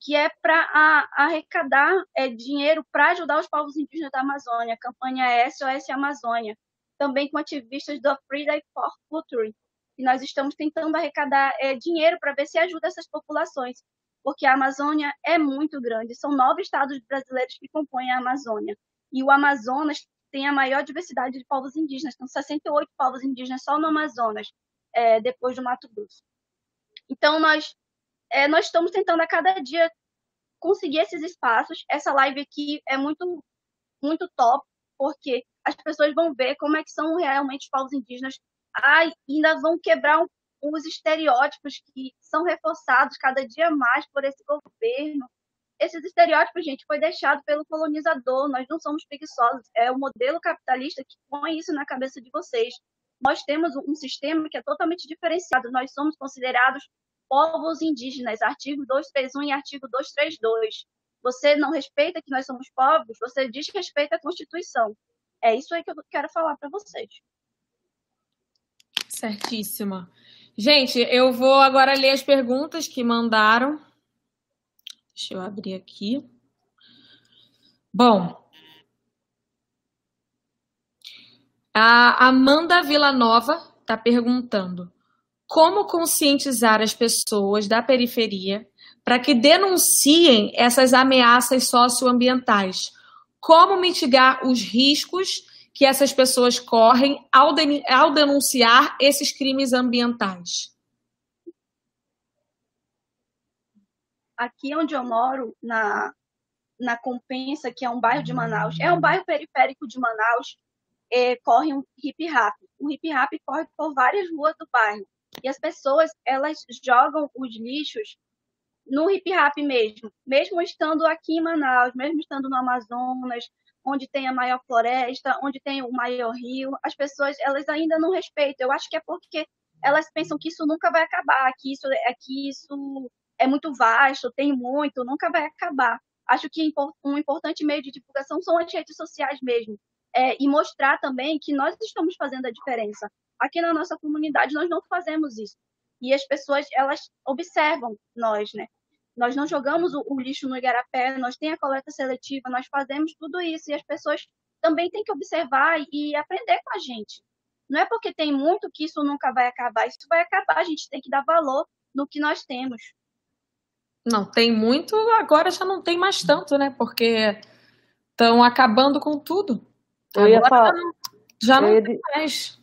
que é para arrecadar é, dinheiro para ajudar os povos indígenas da Amazônia. A campanha SOS Amazônia. Também com ativistas do Freedom for Future. E nós estamos tentando arrecadar é, dinheiro para ver se ajuda essas populações porque a Amazônia é muito grande. São nove estados brasileiros que compõem a Amazônia. E o Amazonas tem a maior diversidade de povos indígenas. São 68 povos indígenas só no Amazonas, é, depois do Mato Grosso. Então, nós, é, nós estamos tentando a cada dia conseguir esses espaços. Essa live aqui é muito, muito top, porque as pessoas vão ver como é que são realmente os povos indígenas. Ah, ainda vão quebrar um os estereótipos que são reforçados cada dia mais por esse governo. Esses estereótipos, gente, foi deixado pelo colonizador. Nós não somos preguiçosos. É o modelo capitalista que põe isso na cabeça de vocês. Nós temos um sistema que é totalmente diferenciado. Nós somos considerados povos indígenas, artigo 231 e artigo 232. Você não respeita que nós somos povos, você desrespeita a Constituição. É isso aí que eu quero falar para vocês. Certíssima. Gente, eu vou agora ler as perguntas que mandaram. Deixa eu abrir aqui. Bom, a Amanda Villanova está perguntando como conscientizar as pessoas da periferia para que denunciem essas ameaças socioambientais, como mitigar os riscos que essas pessoas correm ao, ao denunciar esses crimes ambientais? Aqui onde eu moro, na, na Compensa, que é um bairro de Manaus, é um bairro periférico de Manaus, é, corre um hip rap. O hip rap corre por várias ruas do bairro. E as pessoas, elas jogam os lixos no hip rap mesmo, mesmo estando aqui em Manaus, mesmo estando no Amazonas, onde tem a maior floresta, onde tem o maior rio, as pessoas elas ainda não respeitam. Eu acho que é porque elas pensam que isso nunca vai acabar, que isso é que isso é muito vasto, tem muito, nunca vai acabar. Acho que um importante meio de divulgação são as redes sociais mesmo, é, e mostrar também que nós estamos fazendo a diferença. Aqui na nossa comunidade nós não fazemos isso e as pessoas elas observam nós, né? Nós não jogamos o, o lixo no igarapé, nós tem a coleta seletiva, nós fazemos tudo isso e as pessoas também têm que observar e aprender com a gente. Não é porque tem muito que isso nunca vai acabar, isso vai acabar, a gente tem que dar valor no que nós temos. Não, tem muito, agora já não tem mais tanto, né? Porque estão acabando com tudo. Eu ia falar. Já não, já não tem mais.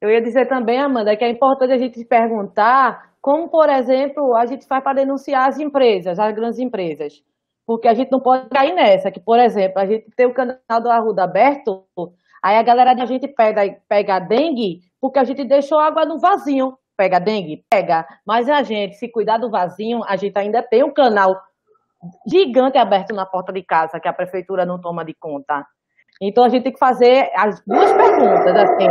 Eu ia dizer também, Amanda, que é importante a gente se perguntar como, por exemplo, a gente faz para denunciar as empresas, as grandes empresas. Porque a gente não pode cair nessa, que, por exemplo, a gente tem o canal do Arruda aberto, aí a galera da gente pega, pega dengue porque a gente deixou água no vasinho. Pega dengue? Pega. Mas a gente, se cuidar do vasinho, a gente ainda tem um canal gigante aberto na porta de casa, que a prefeitura não toma de conta. Então a gente tem que fazer as duas perguntas, assim,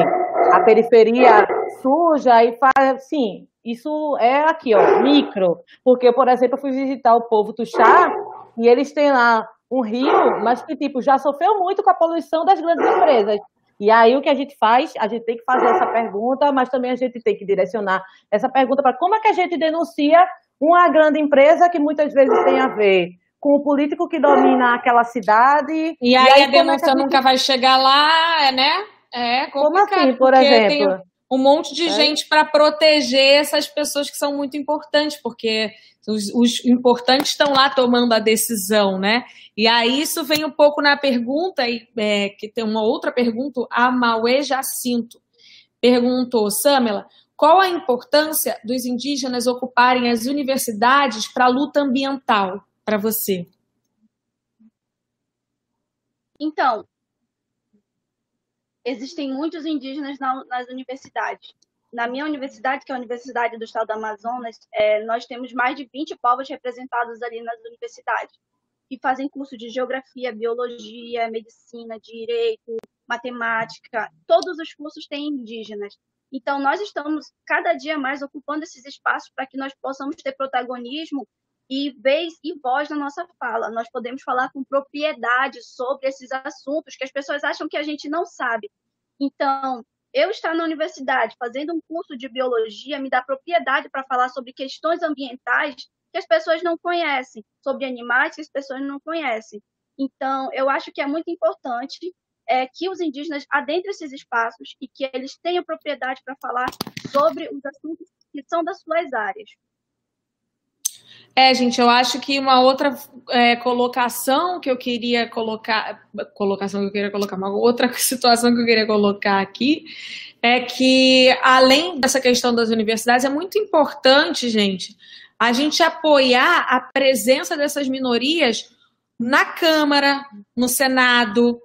a periferia suja e faz, sim, isso é aqui, ó, micro. Porque, por exemplo, eu fui visitar o povo chá e eles têm lá um rio, mas que, tipo, já sofreu muito com a poluição das grandes empresas. E aí o que a gente faz? A gente tem que fazer essa pergunta, mas também a gente tem que direcionar essa pergunta para como é que a gente denuncia uma grande empresa que muitas vezes tem a ver com o político que domina aquela cidade. E aí, e aí a denúncia é a gente... nunca vai chegar lá, né? É complicado. Como assim, por exemplo? Tem um monte de é. gente para proteger essas pessoas que são muito importantes, porque os, os, importantes estão lá tomando a decisão, né? E aí isso vem um pouco na pergunta, é, que tem uma outra pergunta, a Mauê Jacinto perguntou, Samela, qual a importância dos indígenas ocuparem as universidades para a luta ambiental para você? Então, existem muitos indígenas na, nas universidades. Na minha universidade, que é a Universidade do Estado do Amazonas, é, nós temos mais de 20 povos representados ali nas universidades, que fazem curso de geografia, biologia, medicina, direito, matemática. Todos os cursos têm indígenas. Então, nós estamos cada dia mais ocupando esses espaços para que nós possamos ter protagonismo e vez e voz na nossa fala. Nós podemos falar com propriedade sobre esses assuntos que as pessoas acham que a gente não sabe. Então, eu estar na universidade fazendo um curso de biologia me dá propriedade para falar sobre questões ambientais que as pessoas não conhecem, sobre animais que as pessoas não conhecem. Então, eu acho que é muito importante é, que os indígenas adentrem esses espaços e que eles tenham propriedade para falar sobre os assuntos que são das suas áreas. É, gente, eu acho que uma outra é, colocação que eu queria colocar, colocação que eu queria colocar, uma outra situação que eu queria colocar aqui é que, além dessa questão das universidades, é muito importante, gente, a gente apoiar a presença dessas minorias na Câmara, no Senado,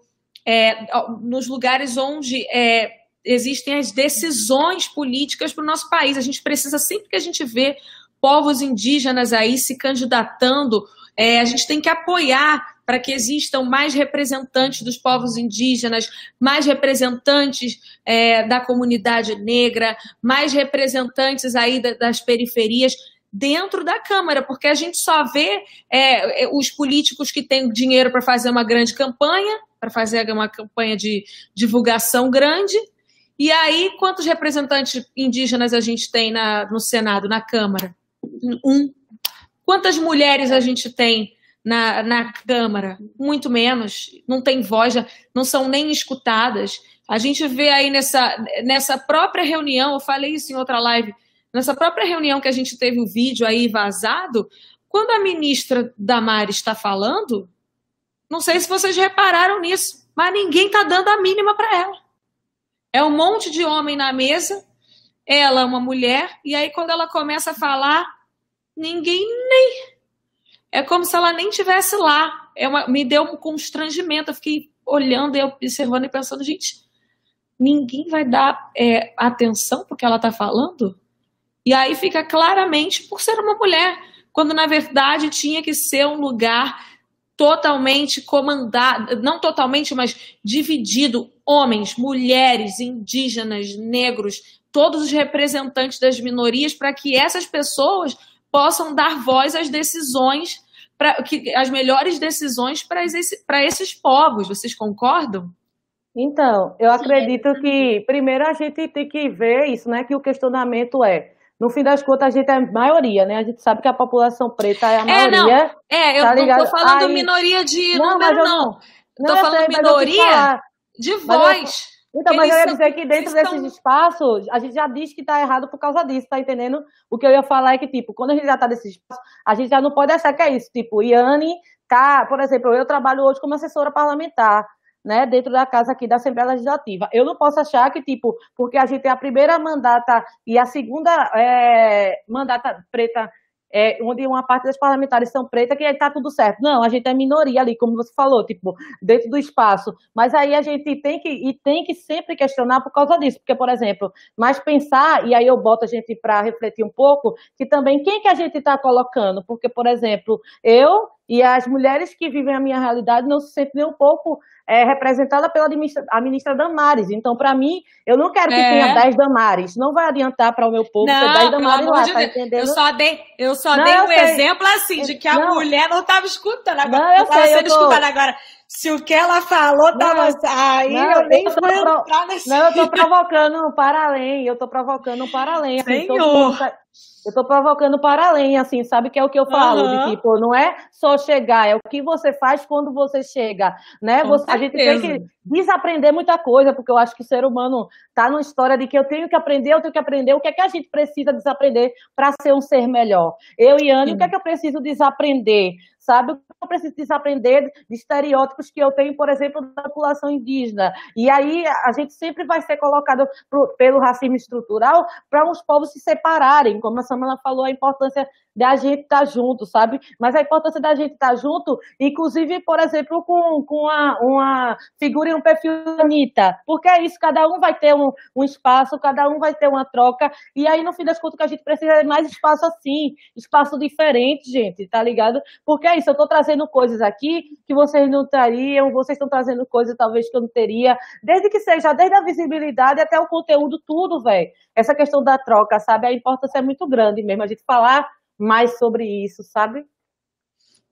é, nos lugares onde é, existem as decisões políticas para o nosso país. A gente precisa, sempre que a gente vê povos indígenas aí se candidatando, é, a gente tem que apoiar para que existam mais representantes dos povos indígenas, mais representantes é, da comunidade negra, mais representantes aí das periferias dentro da Câmara, porque a gente só vê é, é os políticos que têm dinheiro para fazer uma grande campanha, para fazer uma campanha de divulgação grande, e aí quantos representantes indígenas a gente tem na, no Senado, na Câmara? Um. Quantas mulheres a gente tem na, na Câmara? Muito menos. Não tem voz, não são nem escutadas. A gente vê aí nessa, nessa própria reunião, eu falei isso em outra live, nessa própria reunião que a gente teve o vídeo aí vazado, quando a ministra Damares está falando, Não sei se vocês repararam nisso, mas ninguém tá dando a mínima para ela. É um monte de homem na mesa, ela é uma mulher, e aí quando ela começa a falar, ninguém nem. É como se ela nem tivesse lá. É uma, me deu um constrangimento. Eu fiquei olhando e observando e pensando, gente, ninguém vai dar é, atenção porque ela está falando? E aí fica claramente por ser uma mulher, quando na verdade tinha que ser um lugar totalmente comandado, não totalmente, mas dividido, homens, mulheres, indígenas, negros, todos os representantes das minorias, para que essas pessoas possam dar voz às decisões, para que as melhores decisões para esses, para esses povos. Vocês concordam? Então, eu acredito que primeiro a gente tem que ver isso, né? Que o questionamento é no fim das contas, a gente é a maioria, né? A gente sabe que a população preta é a maioria. É, não. É, eu tá não tô falando Aí... minoria de não, número, não. não. não. Tô falando sei, minoria de voz. Então, mas eu ia dizer que dentro desses estão... espaços, a gente já diz que tá errado por causa disso, tá entendendo? O que eu ia falar é que, tipo, quando a gente já tá nesse espaço, a gente já não pode achar que é isso. Tipo, Iane tá, por exemplo, eu trabalho hoje como assessora parlamentar né, dentro da casa aqui da Assembleia Legislativa. Eu não posso achar que, tipo, porque a gente é a primeira mandata e a segunda é, mandata preta, é, onde uma parte das parlamentares são pretas, que está tudo certo. Não, a gente é minoria ali, como você falou, tipo, dentro do espaço. Mas aí a gente tem que, e tem que sempre questionar por causa disso. Porque, por exemplo, mas pensar, e aí eu boto a gente para refletir um pouco, que também quem que a gente está colocando? Porque, por exemplo, eu e as mulheres que vivem a minha realidade não se sentem nem um pouco é, representada pela ministra, a ministra Damares. Então, para mim, eu não quero que é. tenha 10 Damares. Não vai adiantar para o meu povo não, ter 10 Damares lá, de tá entendendo? Eu só dei, eu só não, dei um exemplo assim, de que a não. mulher não estava escutando. Agora, não, eu estava sendo tô... escutada agora. Se o que ela falou estava. Aí não, eu nem vou entrar nesse. Não, eu estou provocando para além. Eu estou provocando para além. Assim, Senhor. Tá eu tô provocando para além, assim, sabe que é o que eu falo, uhum. de tipo, não é só chegar, é o que você faz quando você chega, né? Você, a gente tem que desaprender muita coisa, porque eu acho que o ser humano tá numa história de que eu tenho que aprender, eu tenho que aprender, o que é que a gente precisa desaprender para ser um ser melhor? Eu e Anne, o que é que eu preciso desaprender? sabe? Eu preciso desaprender de estereótipos que eu tenho, por exemplo, da população indígena. E aí a gente sempre vai ser colocado pro, pelo racismo estrutural para os povos se separarem, como a Samana falou, a importância da gente estar tá junto, sabe? Mas a importância da gente estar tá junto, inclusive, por exemplo, com, com uma, uma figura e um perfil da Anitta. Porque é isso, cada um vai ter um, um espaço, cada um vai ter uma troca. E aí, no fim das contas, o que a gente precisa é mais espaço assim, espaço diferente, gente, tá ligado? Porque é isso, eu tô trazendo coisas aqui que vocês não trariam, vocês estão trazendo coisas talvez que eu não teria, desde que seja, desde a visibilidade até o conteúdo, tudo, velho. Essa questão da troca, sabe? A importância é muito grande mesmo, a gente falar mais sobre isso, sabe?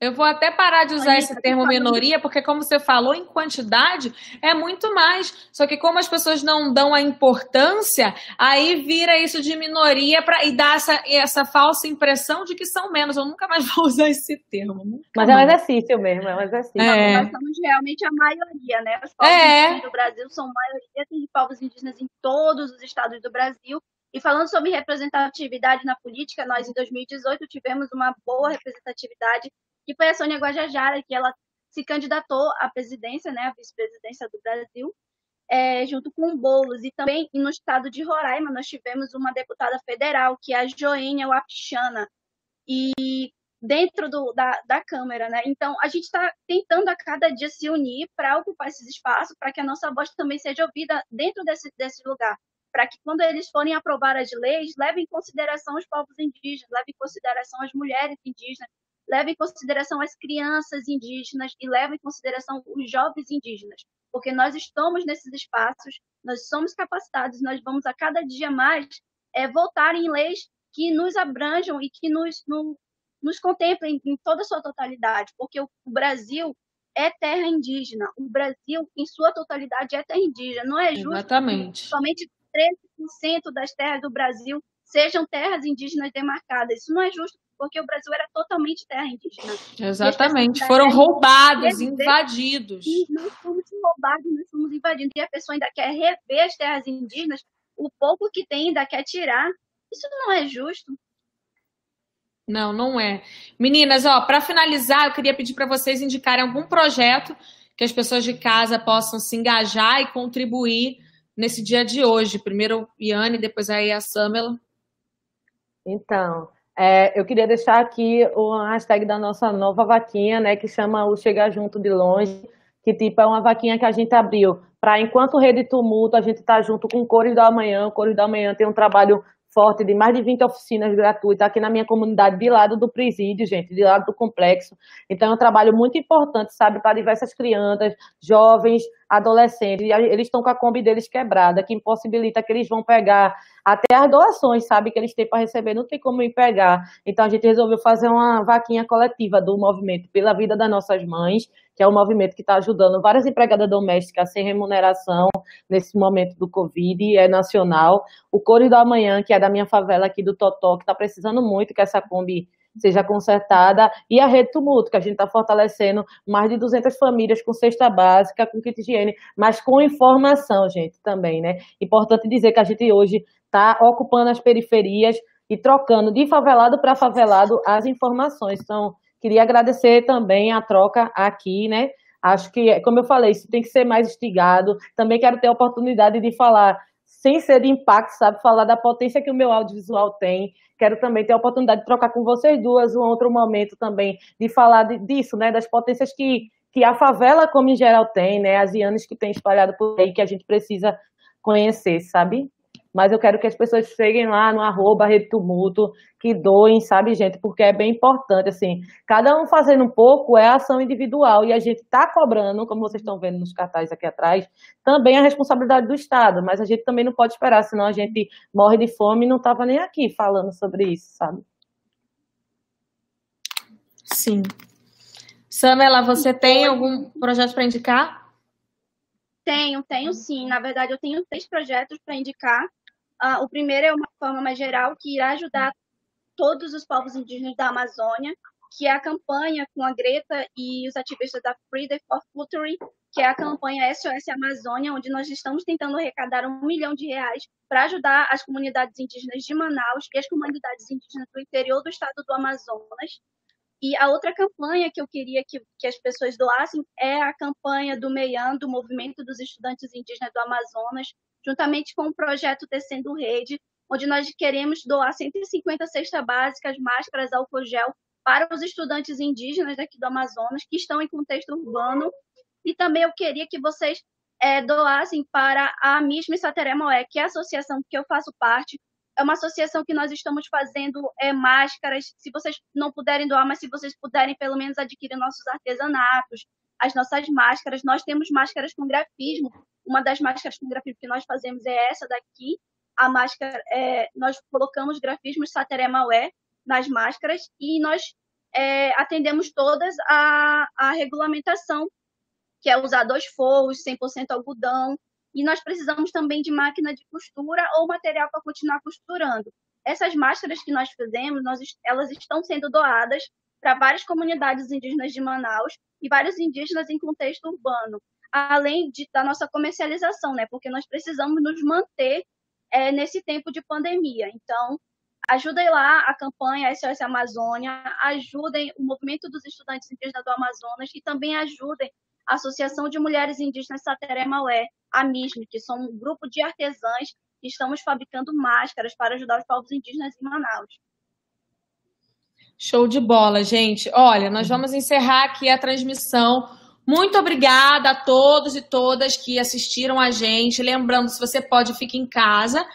Eu vou até parar de usar esse termo minoria, porque, como você falou, em quantidade é muito mais. Só que, como as pessoas não dão a importância, aí vira isso de minoria pra, e dá essa, essa falsa impressão de que são menos. Eu nunca mais vou usar esse termo. Mas é um exercício mesmo, é um exercício. É. Nós somos realmente a maioria, né? Os povos é. indígenas do Brasil são maioria, tem povos indígenas em todos os estados do Brasil. E falando sobre representatividade na política, nós em 2018 tivemos uma boa representatividade, que foi a Sônia Guajajara, que ela se candidatou à presidência, né, à vice-presidência do Brasil, é, junto com o Boulos. E também no estado de Roraima nós tivemos uma deputada federal, que é a Joênia Wapichana, e dentro do, da, da Câmara, né? Então, a gente está tentando a cada dia se unir para ocupar esses espaços, para que a nossa voz também seja ouvida dentro desse, desse lugar para que quando eles forem aprovar as leis, levem em consideração os povos indígenas, levem em consideração as mulheres indígenas, levem em consideração as crianças indígenas e levem em consideração os jovens indígenas, porque nós estamos nesses espaços, nós somos capacitados, nós vamos a cada dia mais é, voltar em leis que nos abranjam e que nos, no, nos contemplem em toda a sua totalidade, porque o, o Brasil é terra indígena. O Brasil, em sua totalidade, é terra indígena. Não é justo Exatamente. somente 13% das terras do Brasil sejam terras indígenas demarcadas. Isso não é justo, porque o Brasil era totalmente terra indígena. Exatamente. Foram roubados, invadidos. E nós fomos roubados, nós fomos invadidos. E a pessoa ainda quer rever as terras indígenas, o pouco que tem ainda quer tirar. Isso não é justo. Não, não é. Meninas, ó, para finalizar, eu queria pedir para vocês indicarem algum projeto que as pessoas de casa possam se engajar e contribuir nesse dia de hoje. Primeiro Iane, depois aí a Samela. Então, é, eu queria deixar aqui o hashtag da nossa nova vaquinha, né, que chama o Chegar Junto de Longe, que tipo é uma vaquinha que a gente abriu para enquanto Rede Tumulto, a gente está junto com Cores da Manhã. O Cores da Manhã tem um trabalho forte de mais de 20 oficinas gratuitas aqui na minha comunidade, de lado do presídio, gente, de lado do complexo. Então, é um trabalho muito importante, sabe, para diversas crianças, jovens, adolescentes. Eles estão com a Kombi deles quebrada, que impossibilita que eles vão pegar até as doações, sabe, que eles têm para receber, não tem como ir pegar. Então, a gente resolveu fazer uma vaquinha coletiva do movimento pela vida das nossas mães, que é um movimento que está ajudando várias empregadas domésticas sem remuneração nesse momento do Covid, é nacional. O Cores do Amanhã, que é da minha favela aqui do Totó, que está precisando muito que essa Kombi seja consertada, e a Rede Tumulto, que a gente está fortalecendo mais de 200 famílias com cesta básica, com kit higiene, mas com informação, gente, também, né? Importante dizer que a gente hoje está ocupando as periferias e trocando de favelado para favelado as informações. Então, Queria agradecer também a troca aqui, né? Acho que, como eu falei, isso tem que ser mais instigado. Também quero ter a oportunidade de falar, sem ser de impacto, sabe? Falar da potência que o meu audiovisual tem. Quero também ter a oportunidade de trocar com vocês duas um outro momento também, de falar de, disso, né? Das potências que, que a favela, como em geral, tem, né? As ianas que tem espalhado por aí, que a gente precisa conhecer, sabe? Mas eu quero que as pessoas cheguem lá no arroba Rede Tumulto, que doem, sabe, gente, porque é bem importante, assim, cada um fazendo um pouco é ação individual, e a gente está cobrando, como vocês estão vendo nos cartazes aqui atrás, também a responsabilidade do Estado, mas a gente também não pode esperar, senão a gente morre de fome e não estava nem aqui falando sobre isso, sabe? Sim. Samela, você tem algum projeto para indicar? Tenho, tenho sim. Na verdade, eu tenho três projetos para indicar. Uh, o primeiro é uma forma mais geral que irá ajudar todos os povos indígenas da Amazônia, que é a campanha com a Greta e os ativistas da Freedom for Future, que é a campanha SOS Amazônia, onde nós estamos tentando arrecadar um milhão de reais para ajudar as comunidades indígenas de Manaus e as comunidades indígenas do interior do estado do Amazonas. E a outra campanha que eu queria que, que as pessoas doassem é a campanha do MEIAN, do Movimento dos Estudantes Indígenas do Amazonas, juntamente com o projeto Tecendo Rede, onde nós queremos doar 150 cestas básicas, máscaras, álcool gel para os estudantes indígenas daqui do Amazonas que estão em contexto urbano. E também eu queria que vocês é, doassem para a MISM Sateremoé, que é a associação que eu faço parte. É uma associação que nós estamos fazendo é, máscaras. Se vocês não puderem doar, mas se vocês puderem, pelo menos adquirir nossos artesanatos, as nossas máscaras. Nós temos máscaras com grafismo, uma das máscaras com grafismo que nós fazemos é essa daqui. A máscara, é, nós colocamos grafismos Sateré Maué nas máscaras e nós é, atendemos todas a, a regulamentação, que é usar dois forros, 100% algodão, e nós precisamos também de máquina de costura ou material para continuar costurando. Essas máscaras que nós fizemos, nós, elas estão sendo doadas para várias comunidades indígenas de Manaus e vários indígenas em contexto urbano além de, da nossa comercialização, né? Porque nós precisamos nos manter é, nesse tempo de pandemia. Então, ajudem lá a campanha SOS Amazônia, ajudem o movimento dos estudantes indígenas do Amazonas e também ajudem a Associação de Mulheres Indígenas Sateré Maué, a MISM, que são um grupo de artesãs que estamos fabricando máscaras para ajudar os povos indígenas em Manaus. Show de bola, gente. Olha, nós vamos encerrar aqui a transmissão muito obrigada a todos e todas que assistiram a gente. Lembrando, se você pode, fique em casa.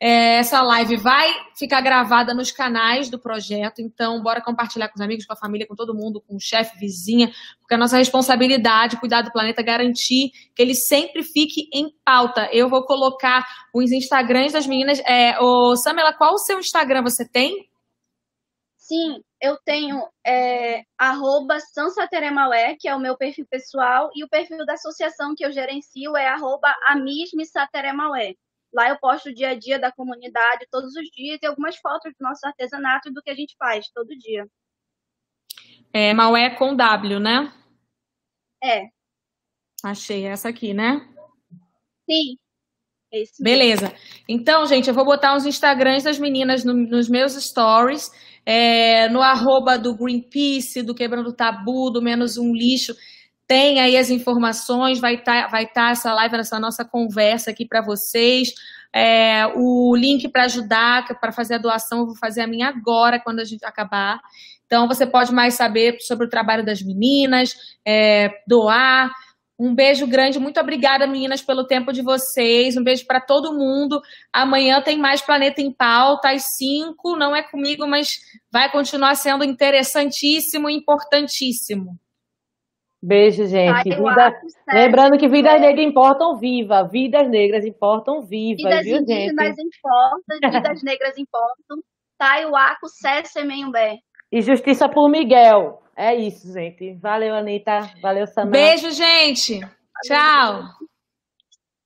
É, essa live vai ficar gravada nos canais do projeto, então bora compartilhar com os amigos, com a família, com todo mundo, com o chefe, vizinha, porque a nossa responsabilidade, cuidar do planeta, garantir que ele sempre fique em pauta. Eu vou colocar os Instagrams das meninas. É, ô, Samela, qual o seu Instagram você tem? Sim, eu tenho é, arroba Sansateremaué, que é o meu perfil pessoal, e o perfil da associação que eu gerencio é arroba Amismesateremaué. Lá eu posto o dia a dia da comunidade todos os dias e algumas fotos do nosso artesanato e do que a gente faz todo dia. É Maué com W, né? É. Achei essa aqui, né? Sim. Beleza. Então, gente, eu vou botar uns Instagrams das meninas no, nos meus stories, é, no arroba do Greenpeace, do Quebrando Tabu, do Menos Um Lixo. Tem aí as informações, vai estar tá, vai tá essa live, essa nossa conversa aqui para vocês. É, o link para ajudar, para fazer a doação, eu vou fazer a minha agora, quando a gente acabar. Então, você pode mais saber sobre o trabalho das meninas, é, doar. Um beijo grande, muito obrigada, meninas, pelo tempo de vocês. Um beijo para todo mundo. Amanhã tem mais Planeta em Pauta, às 5. Não é comigo, mas vai continuar sendo interessantíssimo e importantíssimo. Beijo, gente. Vida... Lembrando que vidas negras importam viva. Vidas negras importam viva. Vidas viu, indígenas gente? importam, vidas negras importam. Taiuaco, César Menhumbé. E justiça por Miguel. É isso, gente. Valeu, Anitta. Valeu, Samara. Beijo, gente. Tchau.